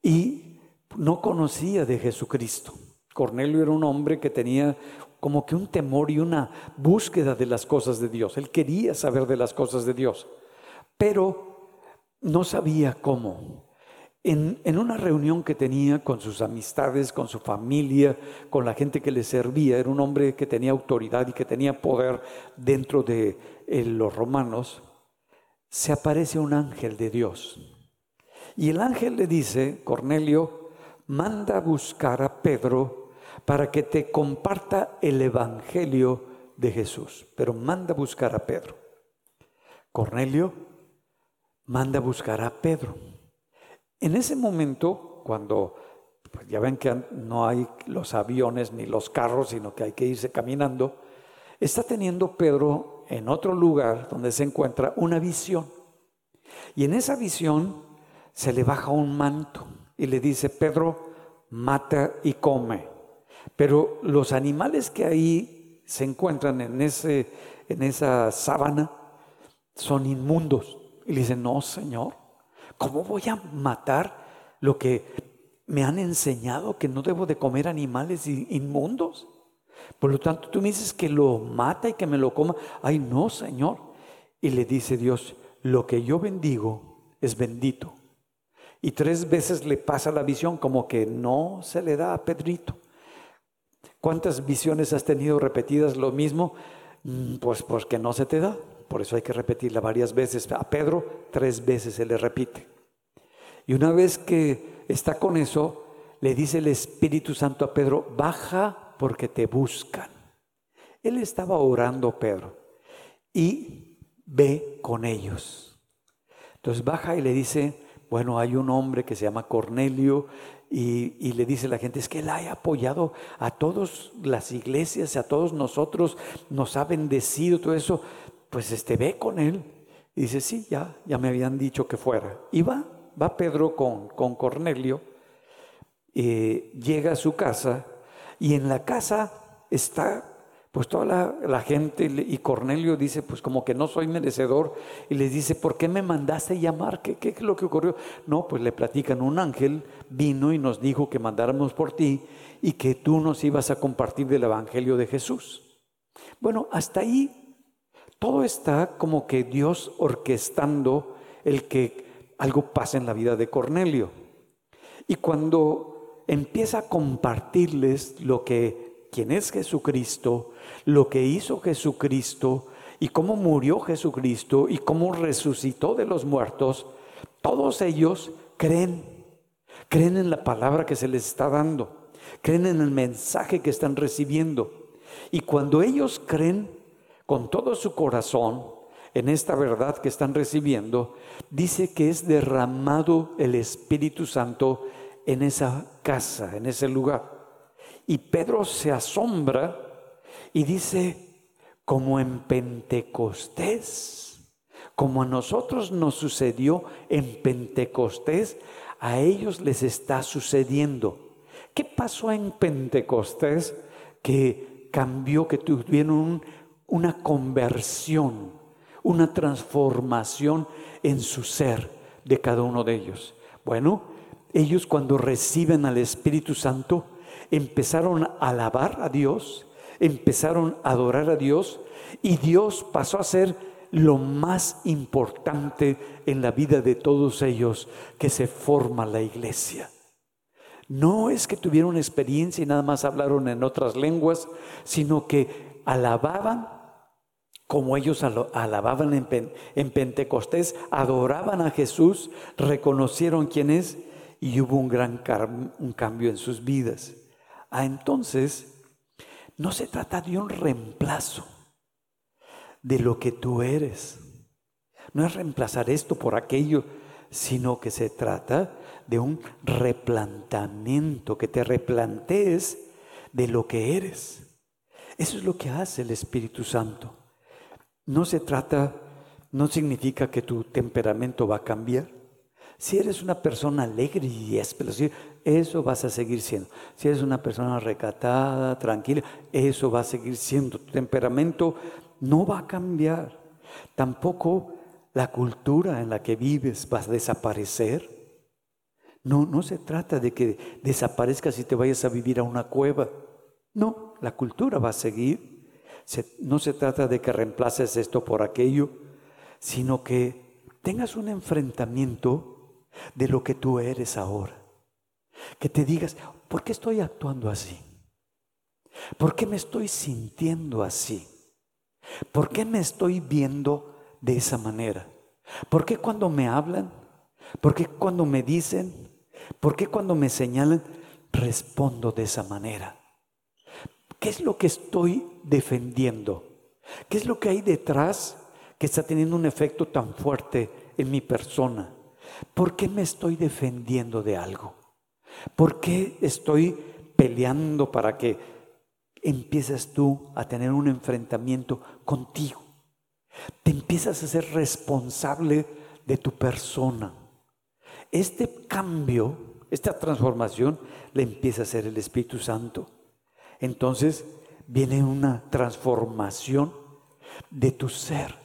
y no conocía de Jesucristo. Cornelio era un hombre que tenía como que un temor y una búsqueda de las cosas de Dios. Él quería saber de las cosas de Dios, pero no sabía cómo. En, una reunión que tenía con sus amistades, con su familia, con la gente que le servía, era un hombre que tenía autoridad y que tenía poder dentro de eh, los romanos se aparece un ángel de Dios. Y el ángel le dice, Cornelio, manda a buscar a Pedro para que te comparta el Evangelio de Jesús. Pero manda a buscar a Pedro. Cornelio manda a buscar a Pedro. En ese momento, cuando pues ya ven que no hay los aviones ni los carros, sino que hay que irse caminando, está teniendo Pedro en otro lugar donde se encuentra una visión. Y en esa visión se le baja un manto y le dice, Pedro, mata y come. Pero los animales que ahí se encuentran en, ese, en esa sábana son inmundos. Y le dice, no, Señor, ¿cómo voy a matar lo que me han enseñado que no debo de comer animales inmundos? Por lo tanto, tú me dices que lo mata y que me lo coma. Ay, no, Señor. Y le dice Dios, lo que yo bendigo es bendito. Y tres veces le pasa la visión como que no se le da a Pedrito. ¿Cuántas visiones has tenido repetidas lo mismo? Mm, pues porque no se te da. Por eso hay que repetirla varias veces. A Pedro tres veces se le repite. Y una vez que está con eso, le dice el Espíritu Santo a Pedro, baja porque te buscan. Él estaba orando, Pedro, y ve con ellos. Entonces baja y le dice, bueno, hay un hombre que se llama Cornelio y, le dice a la gente, es que él ha apoyado a todas las iglesias, a todos nosotros, nos ha bendecido, todo eso, pues este ve con él. Y dice, sí, ya, ya me habían dicho que fuera. Y va, va Pedro con, con Cornelio, eh, llega a su casa y en la casa está pues toda la, gente y Cornelio dice, pues como que no soy merecedor y les dice, ¿por qué me mandaste llamar? ¿Qué, ¿Qué, es lo que ocurrió? No, pues le platican, un ángel vino y nos dijo que mandáramos por ti y que tú nos ibas a compartir del Evangelio de Jesús. Bueno, hasta ahí todo está como que Dios orquestando el que algo pase en la vida de Cornelio. Y cuando empieza a compartirles lo que, quién es Jesucristo, lo que hizo Jesucristo y cómo murió Jesucristo y cómo resucitó de los muertos, todos ellos creen, creen en la palabra que se les está dando, creen en el mensaje que están recibiendo. Y cuando ellos creen con todo su corazón en esta verdad que están recibiendo, dice que es derramado el Espíritu Santo en esa casa, en ese lugar. Y Pedro se asombra y dice, como en Pentecostés, como a nosotros nos sucedió en Pentecostés, a ellos les está sucediendo. ¿Qué pasó en Pentecostés que cambió, que tuvieron una conversión, una transformación en su ser de cada uno de ellos? Bueno, ellos cuando reciben al Espíritu Santo empezaron a alabar a Dios, empezaron a adorar a Dios y Dios pasó a ser lo más importante en la vida de todos ellos, que se forma la iglesia. No es que tuvieron experiencia y nada más hablaron en otras lenguas, sino que alababan como ellos alababan en, Pentecostés, adoraban a Jesús, reconocieron quién es y hubo un gran un cambio en sus vidas. Ah, entonces, no se trata de un reemplazo de lo que tú eres. No es reemplazar esto por aquello, sino que se trata de un replantamiento, que te replantees de lo que eres. Eso es lo que hace el Espíritu Santo. No se trata, no significa que tu temperamento va a cambiar. Si eres una persona alegre y explosiva, eso vas a seguir siendo. Si eres una persona recatada, tranquila, eso va a seguir siendo. Tu temperamento no va a cambiar. Tampoco la cultura en la que vives va a desaparecer. No, no se trata de que desaparezcas y te vayas a vivir a una cueva. No, la cultura va a seguir. No se trata de que reemplaces esto por aquello, sino que tengas un enfrentamiento de lo que tú eres ahora. Que te digas, ¿por qué estoy actuando así? ¿Por qué me estoy sintiendo así? ¿Por qué me estoy viendo de esa manera? ¿Por qué cuando me hablan? ¿Por qué cuando me dicen? ¿Por qué cuando me señalan respondo de esa manera? ¿Qué es lo que estoy defendiendo? ¿Qué es lo que hay detrás que está teniendo un efecto tan fuerte en mi persona? ¿Por qué me estoy defendiendo de algo? ¿Por qué estoy peleando para que empieces tú a tener un enfrentamiento contigo? Te empiezas a ser responsable de tu persona. Este cambio, esta transformación, le empieza a hacer el Espíritu Santo. Entonces viene una transformación de tu ser.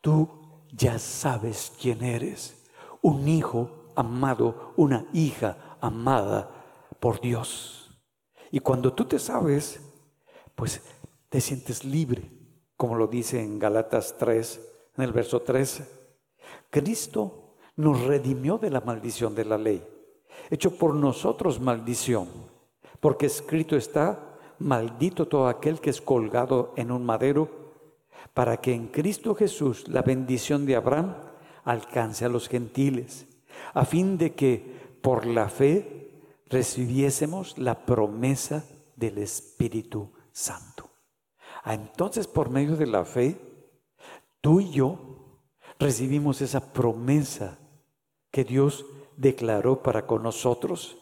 Tú ya sabes quién eres un hijo amado, una hija amada por Dios. Y cuando tú te sabes, pues te sientes libre, como lo dice en Galatas 3, en el verso 13. Cristo nos redimió de la maldición de la ley, hecho por nosotros maldición, porque escrito está, maldito todo aquel que es colgado en un madero, para que en Cristo Jesús la bendición de Abraham alcance a los gentiles, a fin de que por la fe recibiésemos la promesa del Espíritu Santo. Ah, entonces, por medio de la fe, tú y yo recibimos esa promesa que Dios declaró para con nosotros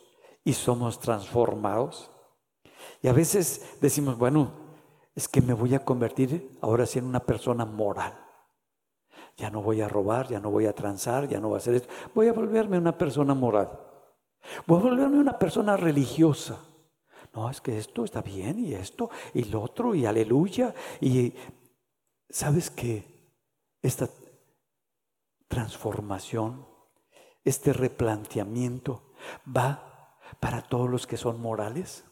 y somos transformados. Y a veces decimos, bueno, es que me voy a convertir ahora sí en una persona moral. Ya no voy a robar, ya no voy a transar, ya no voy a hacer esto. Voy a volverme una persona moral. Voy a volverme una persona religiosa. No, es que esto está bien y esto y lo otro y aleluya. Y sabes que esta transformación, este replanteamiento va para todos los que son morales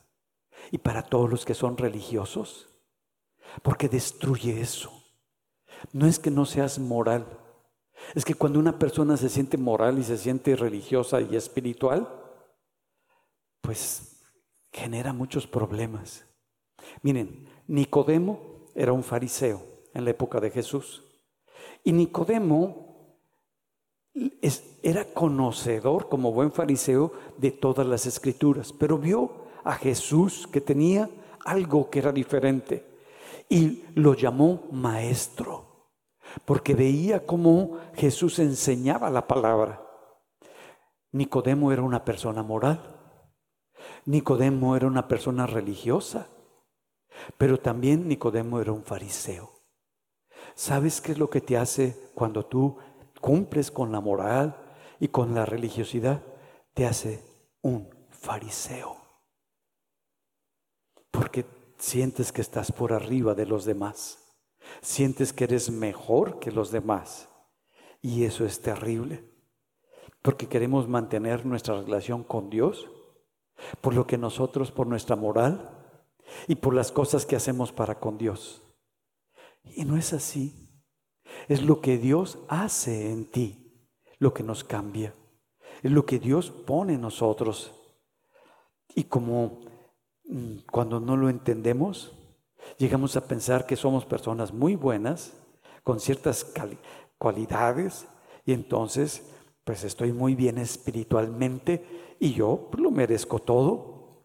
y para todos los que son religiosos, porque destruye eso. No es que no seas moral. Es que cuando una persona se siente moral y se siente religiosa y espiritual, pues genera muchos problemas. Miren, Nicodemo era un fariseo en la época de Jesús. Y Nicodemo era conocedor como buen fariseo de todas las escrituras, pero vio a Jesús que tenía algo que era diferente y lo llamó maestro porque veía cómo Jesús enseñaba la palabra. Nicodemo era una persona moral, Nicodemo era una persona religiosa, pero también Nicodemo era un fariseo. ¿Sabes qué es lo que te hace cuando tú cumples con la moral y con la religiosidad? Te hace un fariseo. Porque sientes que estás por arriba de los demás. Sientes que eres mejor que los demás. Y eso es terrible. Porque queremos mantener nuestra relación con Dios. Por lo que nosotros, por nuestra moral y por las cosas que hacemos para con Dios. Y no es así. Es lo que Dios hace en ti, lo que nos cambia. Es lo que Dios pone en nosotros. Y como mm, cuando no lo entendemos, llegamos a pensar que somos personas muy buenas, con ciertas cualidades, y entonces, pues estoy muy bien espiritualmente y yo lo merezco todo.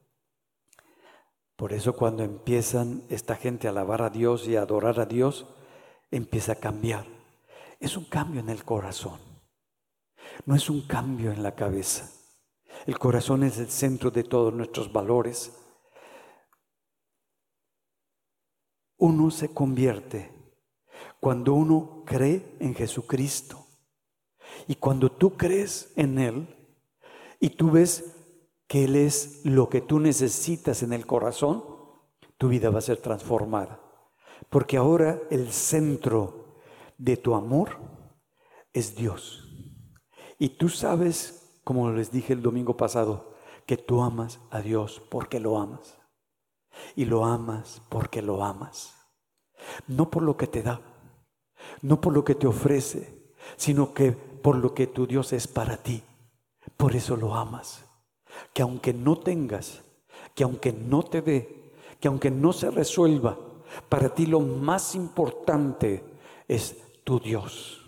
Por eso cuando empiezan esta gente a alabar a Dios y a adorar a Dios, empieza a cambiar. Es un cambio en el corazón, no es un cambio en la cabeza. El corazón es el centro de todos nuestros valores. Uno se convierte cuando uno cree en Jesucristo. Y cuando tú crees en Él y tú ves que Él es lo que tú necesitas en el corazón, tu vida va a ser transformada. Porque ahora el centro de tu amor es Dios. Y tú sabes, como les dije el domingo pasado, que tú amas a Dios porque lo amas. Y lo amas porque lo amas. No por lo que te da, no por lo que te ofrece, sino que por lo que tu Dios es para ti. Por eso lo amas. Que aunque no tengas, que aunque no te dé, que aunque no se resuelva, para ti lo más importante es tu Dios.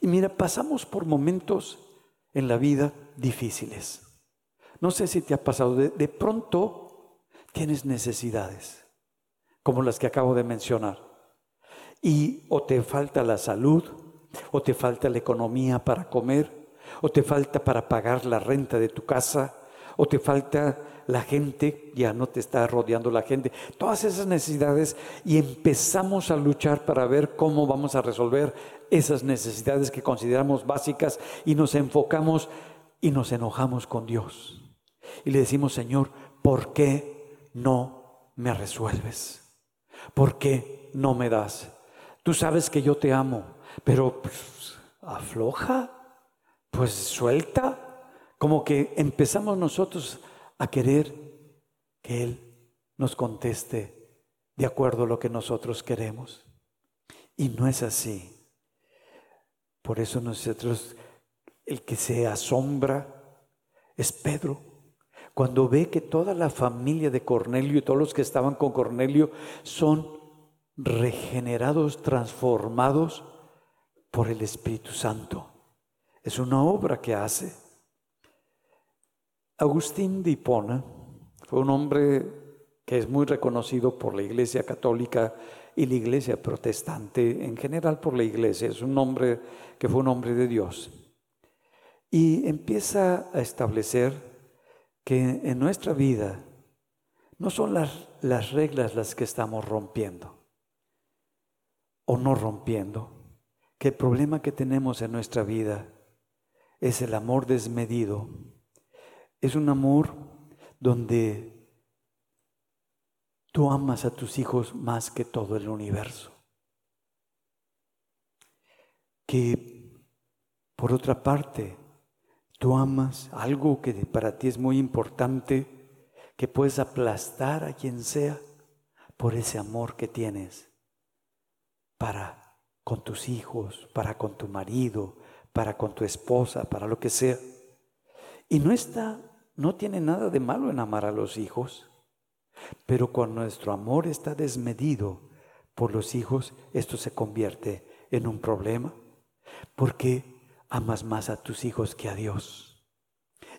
Y mira, pasamos por momentos en la vida difíciles. No sé si te ha pasado, de, de pronto tienes necesidades, como las que acabo de mencionar. Y o te falta la salud, o te falta la economía para comer, o te falta para pagar la renta de tu casa, o te falta la gente, ya no te está rodeando la gente, todas esas necesidades y empezamos a luchar para ver cómo vamos a resolver esas necesidades que consideramos básicas y nos enfocamos y nos enojamos con Dios. Y le decimos, Señor, ¿por qué no me resuelves? ¿Por qué no me das? Tú sabes que yo te amo, pero pues, afloja, pues suelta. Como que empezamos nosotros a querer que Él nos conteste de acuerdo a lo que nosotros queremos. Y no es así. Por eso nosotros, el que se asombra es Pedro. Cuando ve que toda la familia de Cornelio y todos los que estaban con Cornelio son regenerados, transformados por el Espíritu Santo. Es una obra que hace. Agustín de Hipona fue un hombre que es muy reconocido por la Iglesia Católica y la Iglesia Protestante, en general por la Iglesia. Es un hombre que fue un hombre de Dios. Y empieza a establecer que en nuestra vida no son las, las reglas las que estamos rompiendo o no rompiendo, que el problema que tenemos en nuestra vida es el amor desmedido es un amor donde tú amas a tus hijos más que todo el universo. Que por otra parte, tú amas algo que para ti es muy importante, que puedes aplastar a quien sea por ese amor que tienes para con tus hijos, para con tu marido, para con tu esposa, para lo que sea. Y no está no tiene nada de malo en amar a los hijos, pero cuando nuestro amor está desmedido por los hijos, esto se convierte en un problema, porque amas más a tus hijos que a Dios.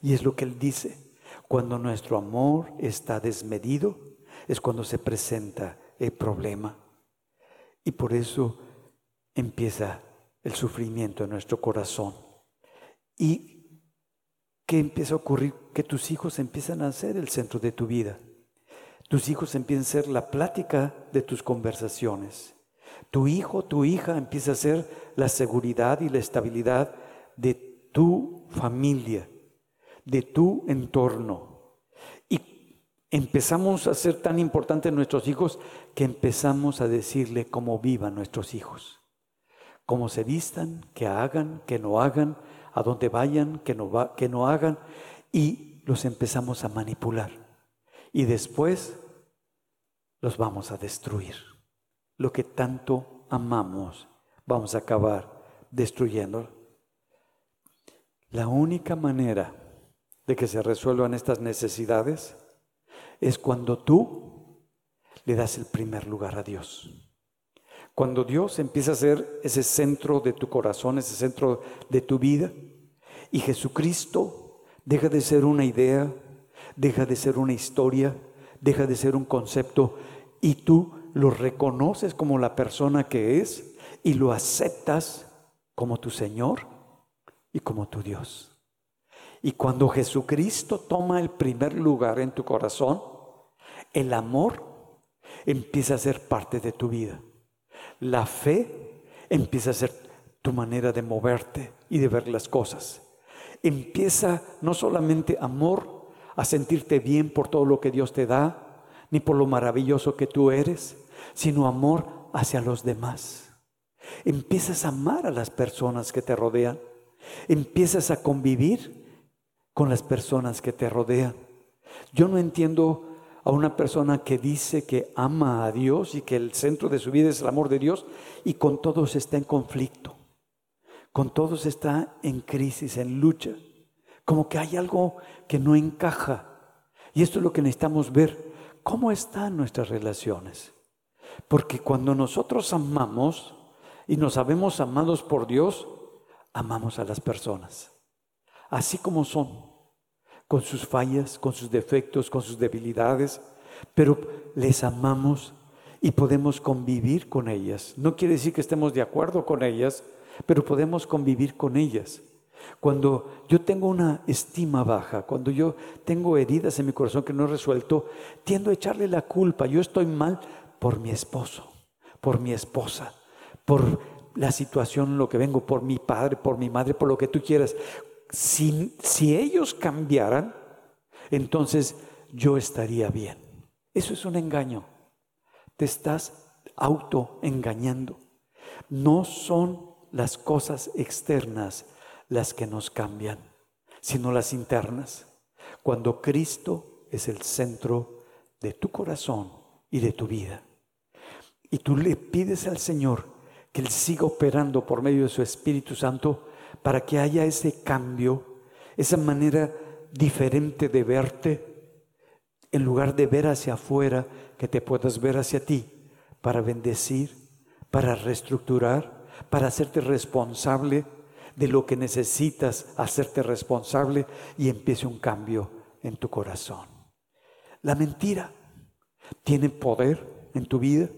Y es lo que él dice, cuando nuestro amor está desmedido, es cuando se presenta el problema. Y por eso empieza el sufrimiento en nuestro corazón. Y ¿qué empieza a ocurrir? Que tus hijos empiezan a ser el centro de tu vida. Tus hijos empiezan a ser la plática de tus conversaciones. Tu hijo, tu hija empieza a ser la seguridad y la estabilidad de tu familia, de tu entorno. empezamos a ser tan importantes nuestros hijos que empezamos a decirle cómo vivan nuestros hijos, cómo se vistan, qué hagan, qué no hagan, a dónde vayan, qué no, va, no hagan, y los empezamos a manipular. Y después los vamos a destruir. Lo que tanto amamos, vamos a acabar destruyendo. La única manera de que se resuelvan estas necesidades es cuando tú le das el primer lugar a Dios. Cuando Dios empieza a ser ese centro de tu corazón, ese centro de tu vida, y Jesucristo deja de ser una idea, deja de ser una historia, deja de ser un concepto, y tú lo reconoces como la persona que es y lo aceptas como tu Señor y como tu Dios. Y cuando Jesucristo toma el primer lugar en tu corazón, el amor empieza a ser parte de tu vida. La fe empieza a ser tu manera de moverte y de ver las cosas. Empieza no solamente amor a sentirte bien por todo lo que Dios te da, ni por lo maravilloso que tú eres, sino amor hacia los demás. Empiezas a amar a las personas que te rodean. Empiezas a convivir con las personas que te rodean. Yo no entiendo a una persona que dice que ama a Dios y que el centro de su vida es el amor de Dios y con todos está en conflicto, con todos está en crisis, en lucha, como que hay algo que no encaja. Y esto es lo que necesitamos ver, cómo están nuestras relaciones. Porque cuando nosotros amamos y nos sabemos amados por Dios, amamos a las personas, así como son con sus fallas, con sus defectos, con sus debilidades, pero les amamos y podemos convivir con ellas. No quiere decir que estemos de acuerdo con ellas, pero podemos convivir con ellas. Cuando yo tengo una estima baja, cuando yo tengo heridas en mi corazón que no he resuelto, tiendo a echarle la culpa. Yo estoy mal por mi esposo, por mi esposa, por la situación en lo que vengo, por mi padre, por mi madre, por lo que tú quieras si, ellos cambiaran, entonces yo estaría bien. Eso es un engaño. Te estás autoengañando. No son las cosas externas las que nos cambian, sino las internas. Cuando Cristo es el centro de tu corazón y de tu vida. Y tú le pides al Señor que Él siga operando por medio de su Espíritu Santo para que haya ese cambio, esa manera diferente de verte, en lugar de ver hacia afuera, que te puedas ver hacia ti, para bendecir, para reestructurar, para hacerte responsable de lo que necesitas, hacerte responsable y empiece un cambio en tu corazón. La mentira tiene poder en tu vida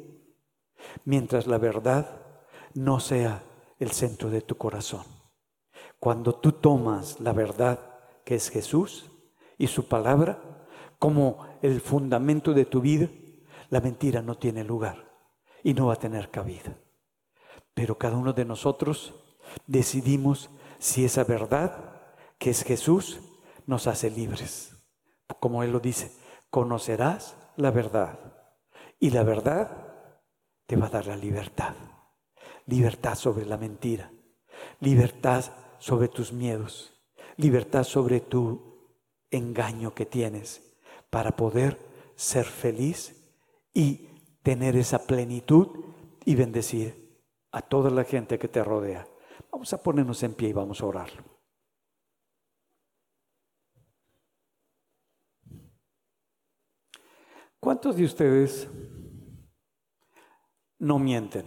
mientras la verdad no sea el centro de tu corazón. Cuando tú tomas la verdad que es Jesús y su palabra como el fundamento de tu vida, la mentira no tiene lugar y no va a tener cabida. Pero cada uno de nosotros decidimos si esa verdad que es Jesús nos hace libres. Como Él lo dice, conocerás la verdad y la verdad te va a dar la libertad. Libertad sobre la mentira, libertad sobre tus miedos, libertad sobre tu engaño que tienes para poder ser feliz y tener esa plenitud y bendecir a toda la gente que te rodea. Vamos a ponernos en pie y vamos a orar. ¿Cuántos de ustedes no mienten?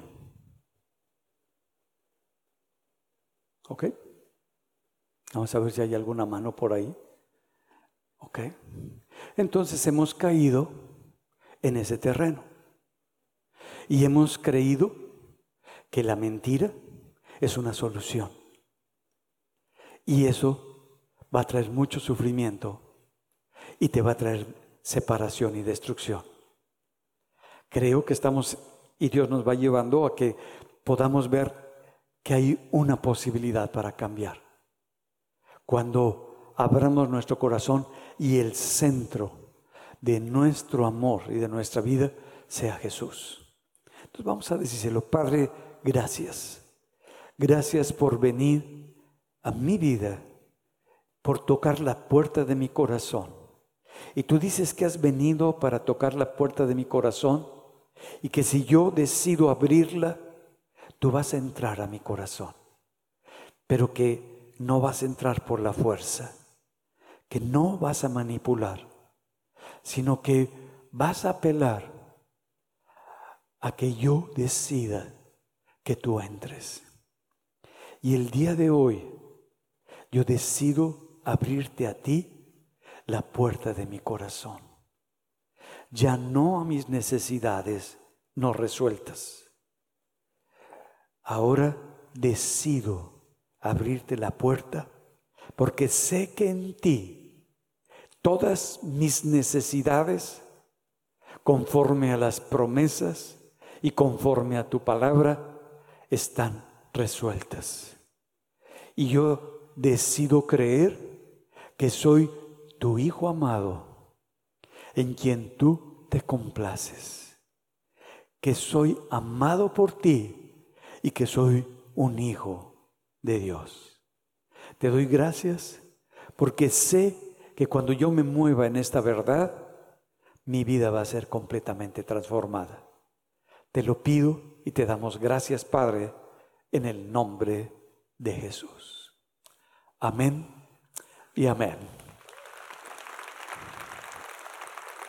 ¿Ok? Vamos a ver si hay alguna mano por ahí. ¿Ok? Entonces hemos caído en ese terreno. Y hemos creído que la mentira es una solución. Y eso va a traer mucho sufrimiento y te va a traer separación y destrucción. Creo que estamos, y Dios nos va llevando a que podamos ver que hay una posibilidad para cambiar cuando abramos nuestro corazón y el centro de nuestro amor y de nuestra vida sea Jesús. Entonces vamos a decírselo, Padre, gracias. Gracias por venir a mi vida, por tocar la puerta de mi corazón. Y tú dices que has venido para tocar la puerta de mi corazón y que si yo decido abrirla, tú vas a entrar a mi corazón. Pero que no vas a entrar por la fuerza, que no vas a manipular, sino que vas a apelar a que yo decida que tú entres. Y el día de hoy yo decido abrirte a ti la puerta de mi corazón. Ya no a mis necesidades no resueltas. Ahora decido abrirte la puerta porque sé que en ti todas mis necesidades, conforme a las promesas y conforme a tu palabra, están resueltas. Y yo decido creer que soy tu Hijo amado, en quien tú te complaces, que soy amado por ti y que soy un hijo de Dios. Te doy gracias porque sé que cuando yo me mueva en esta verdad, mi vida va a ser completamente transformada. Te lo pido y te damos gracias, Padre, en el nombre de Jesús. Amén y amén.